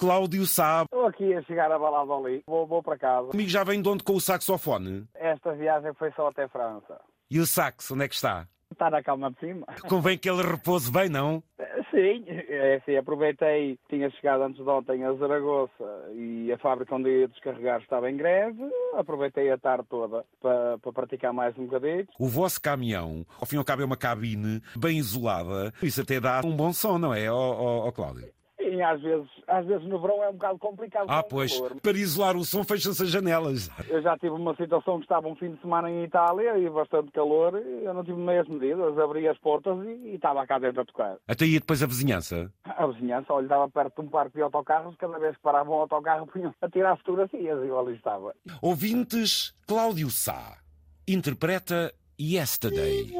Cláudio Sá. Estou aqui a chegar a balada ali. Vou, vou para casa. O amigo já vem de onde com o saxofone? Esta viagem foi só até França. E o sax, onde é que está? Está na calma de cima. Convém que ele repouse bem, não? Sim, é assim, aproveitei, tinha chegado antes de ontem a Zaragoza e a fábrica onde ia descarregar estava em greve, aproveitei a tarde toda para, para praticar mais um bocadinho. O vosso caminhão, ao fim e ao cabo, é uma cabine bem isolada. Isso até dá um bom som, não é, ó, ó, ó Cláudio? Sim, às vezes, às vezes no verão é um bocado complicado. Ah, pois, calor. para isolar o som fecham-se as janelas. Eu já tive uma situação que estava um fim de semana em Itália e bastante calor, eu não tive meias medidas, abri as portas e, e estava cá dentro a tocar. Até aí depois a vizinhança. A vizinhança, olha, estava perto de um parque de autocarros, cada vez que parava um autocarro punham a tirar fotografias e eu ali estava. Ouvintes, Cláudio Sá interpreta Yesterday.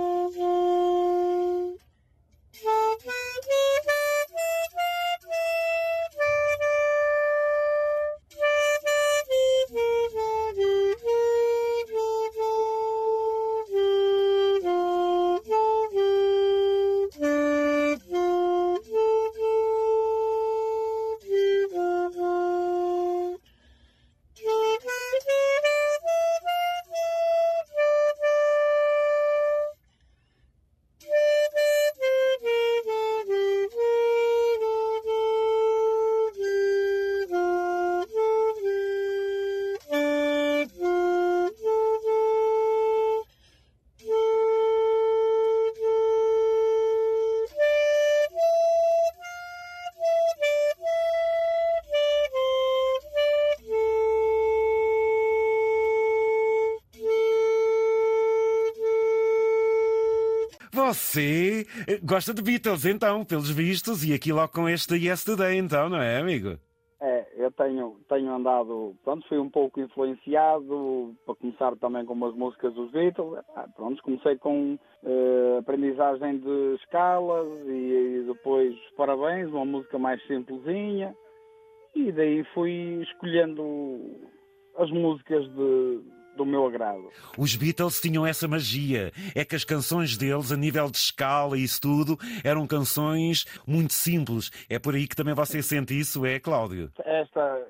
Você eh, gosta de Beatles, então, pelos vistos, e aqui logo com este Yesterday, então, não é, amigo? É, eu tenho, tenho andado, pronto, fui um pouco influenciado, para começar também com umas músicas dos Beatles. Ah, pronto, comecei com eh, aprendizagem de escalas e, e depois Parabéns, uma música mais simplesinha. E daí fui escolhendo as músicas de, do meu agrado. Os Beatles tinham essa magia. É que as canções deles, a nível de escala e isso tudo, eram canções muito simples. É por aí que também você sente isso, é, Cláudio? Esta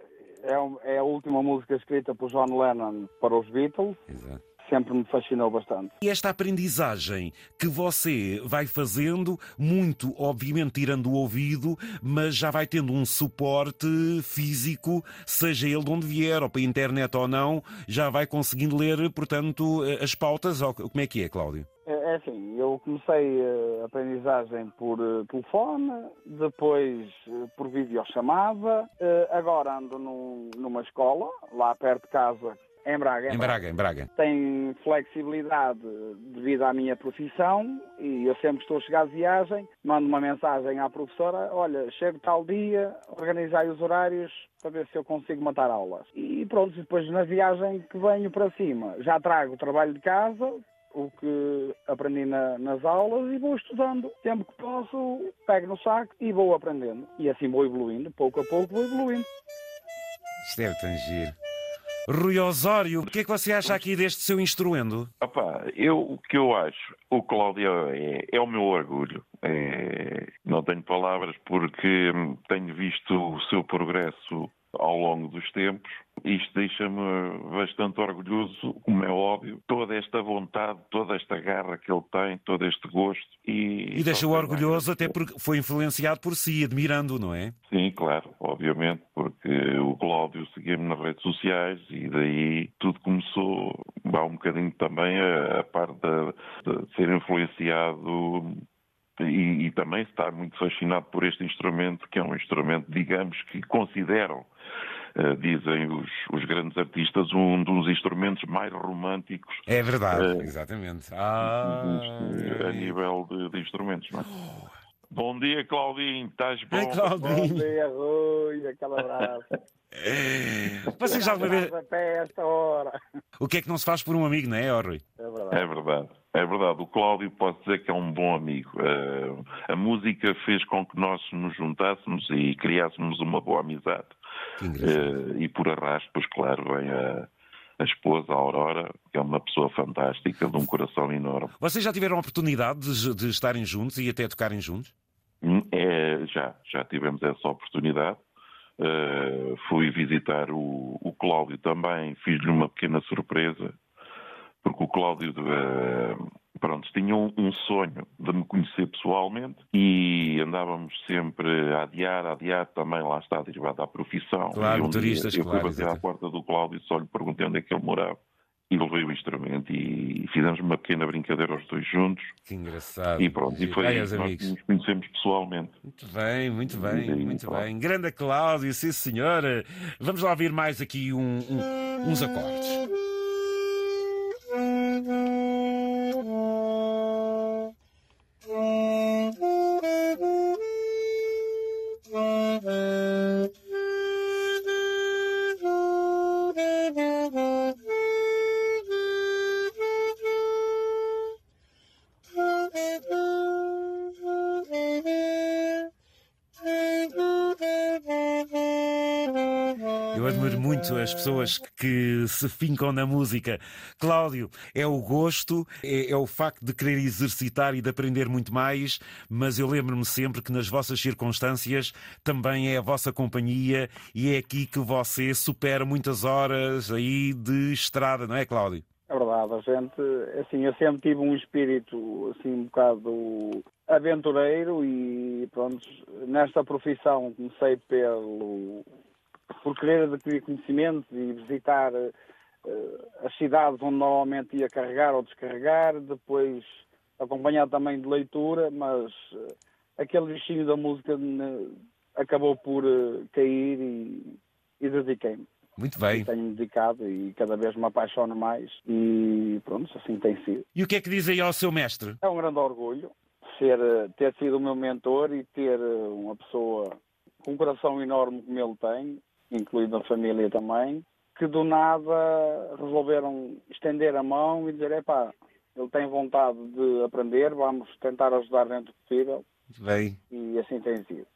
é, é a última música escrita por John Lennon para os Beatles. Exato. Sempre me fascinou bastante. E esta aprendizagem que você vai fazendo, muito obviamente tirando o ouvido, mas já vai tendo um suporte físico, seja ele de onde vier, ou para a internet ou não, já vai conseguindo ler, portanto, eh, as pautas. Como é que é, Cláudio? É é assim, eu comecei a aprendizagem por eh, telefone, depois eh, por videochamada, eh, agora ando num- numa escola, lá perto de casa, em Braga. Em Braga, em Braga. Tem flexibilidade devido à minha profissão e eu sempre estou a chegar de viagem, mando uma mensagem à professora, olha, chego tal dia, organizai os horários para ver se eu consigo matar aulas. E pronto, depois na viagem que venho para cima, já trago o trabalho de casa, o que aprendi na- nas aulas e vou estudando. Sempre que posso, pego no saco e vou aprendendo. E assim vou evoluindo, pouco a pouco vou evoluindo. Isto deve tangir. Rui Osório, o que é que você acha aqui deste seu instruendo? Opa, eu, o que eu acho, o Cláudio é, é o meu orgulho. É, não tenho palavras porque tenho visto o seu progresso ao longo dos tempos. Isto deixa-me bastante orgulhoso, como é óbvio, toda esta vontade, toda esta garra que ele tem, todo este gosto. E, E deixa-o orgulhoso até porque foi influenciado por si, admirando, não é? Sim, claro, obviamente, porque o Cláudio seguia-me nas redes sociais e daí tudo começou, há um bocadinho também a, a parte de, de ser influenciado e, e também estar muito fascinado por este instrumento, que é um instrumento, digamos, que consideram, eh, dizem os, os grandes artistas, um dos instrumentos mais românticos É verdade, É. exatamente. Ah, dos- a nível de, de instrumentos. Não é? Bom dia, Claudinho, estás bom? Ai, Bom Claudinho. dia, Rui, aquele abraço. Você já alguma vez... Estás a pé a esta hora. O que é que não se faz por um amigo, não é, Rui? É verdade. É verdade, é verdade. O Cláudio pode dizer que é um bom amigo. Eh, a música fez com que nós nos juntássemos e criássemos uma boa amizade. Eh, e por arrasto, pois claro, vem a, a esposa, a Aurora, que é uma pessoa fantástica, de um coração enorme. Vocês já tiveram a oportunidade de, de estarem juntos e até tocarem juntos? Hum, É, já, já tivemos essa oportunidade. Uh, fui visitar o, o Cláudio também, fiz-lhe uma pequena surpresa, porque o Cláudio uh, pronto, tinha um, um, sonho de me conhecer pessoalmente e andávamos sempre a adiar, a adiar, também lá está derivado à profissão. Claro, um motoristas, dia, eu claro. fui bater à porta do Cláudio e só lhe perguntei onde é que ele morava e levei o instrumento e fizemos uma pequena brincadeira os dois juntos. Que engraçado. E pronto, e foi Ai, isso, nós nos conhecemos pessoalmente. Muito bem, muito bem, aí, muito pronto. bem. Grande Cláudio, sim senhora. Vamos lá ouvir mais aqui um- um- uns acordes. Eu admiro muito as pessoas que se fincam na música. Cláudio, é o gosto, é, é o facto de querer exercitar e de aprender muito mais, mas eu lembro-me sempre que nas vossas circunstâncias também é a vossa companhia e é aqui que você supera muitas horas aí de estrada, não é, Cláudio? É verdade, a gente, assim, eu sempre tive um espírito, assim, um bocado aventureiro e, pronto, nesta profissão comecei pelo, por querer adquirir conhecimento e visitar eh, as cidades onde normalmente ia carregar ou descarregar, depois acompanhado também de leitura, mas eh, aquele bichinho da música né, acabou por eh, cair e, e dediquei-me. Muito bem. Tenho-me dedicado e cada vez me apaixono mais e pronto, assim tem sido. E o que é que diz aí ao seu mestre? É um grande orgulho ser, ter sido o meu mentor e ter uma pessoa com um coração enorme como ele tem, incluindo a família também, que do nada resolveram estender a mão e dizer, epá, ele tem vontade de aprender, vamos tentar ajudar dentro do possível bem. e assim tem sido.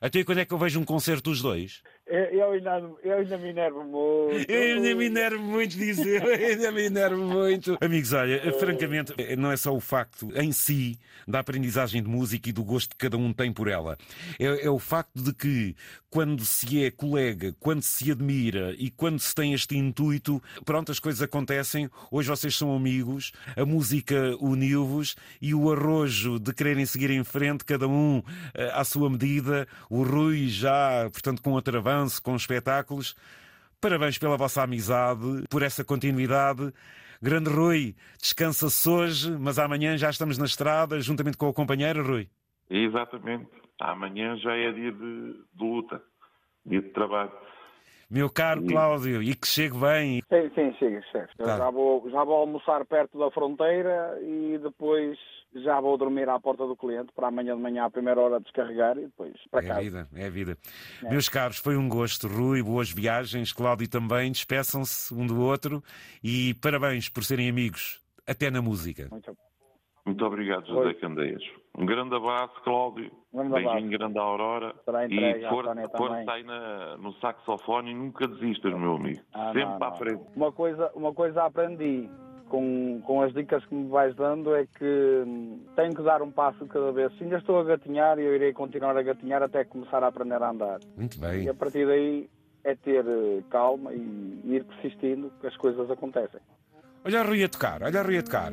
Até quando é que eu vejo um concerto dos dois? Eu, eu ainda, eu ainda me enervo muito. Eu ainda me enervo muito dizer, eu ainda me enervo muito. Amigos, olha, francamente, não é só o facto em si da aprendizagem de música e do gosto que cada um tem por ela. É, é o facto de que, quando se é colega, quando se admira e quando se tem este intuito, pronto, as coisas acontecem. Hoje vocês são amigos, a música uniu-vos e o arrojo de quererem seguir em frente, cada um eh, à sua medida. O Rui já, portanto, com outro avanço, com espetáculos. Parabéns pela vossa amizade, por essa continuidade. Grande Rui, descansa-se hoje, mas amanhã já estamos na estrada, juntamente com o companheiro Rui. Exatamente. Amanhã já é dia de, de luta, dia de trabalho. Meu caro. Cláudio, e que chegue bem. Sim, sim, chega, chefe. Tá. já, vou, já vou almoçar perto da fronteira e depois já vou dormir à porta do cliente para amanhã de manhã à primeira hora descarregar e depois para É a casa. vida, é a vida. Meus caros, foi um gosto. Rui, boas viagens. Cláudio também. Despeçam-se um do outro e parabéns por serem amigos, até na música. Muito Muito obrigado, José. Candeias. Um grande abraço, Cláudio. Um grande Beijinho grande à Aurora. Entregue e à for, Sónia for também. sai na, no saxofone e nunca desistas, meu amigo. Ah, Sempre não, para não. a frente. Uma coisa, uma coisa aprendi com, com as dicas que me vais dando é que hum, tenho que dar um passo de cada vez. Se ainda estou a gatinhar, eu irei continuar a gatinhar até começar a aprender a andar. Muito E bem. a partir daí é ter eh, calma e ir persistindo que as coisas acontecem. Olha a Rui a tocar, olha a Rui a tocar.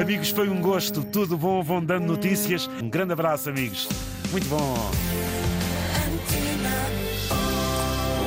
Amigos, foi um gosto. Tudo bom, vão dando notícias. Um grande abraço, amigos. Muito bom.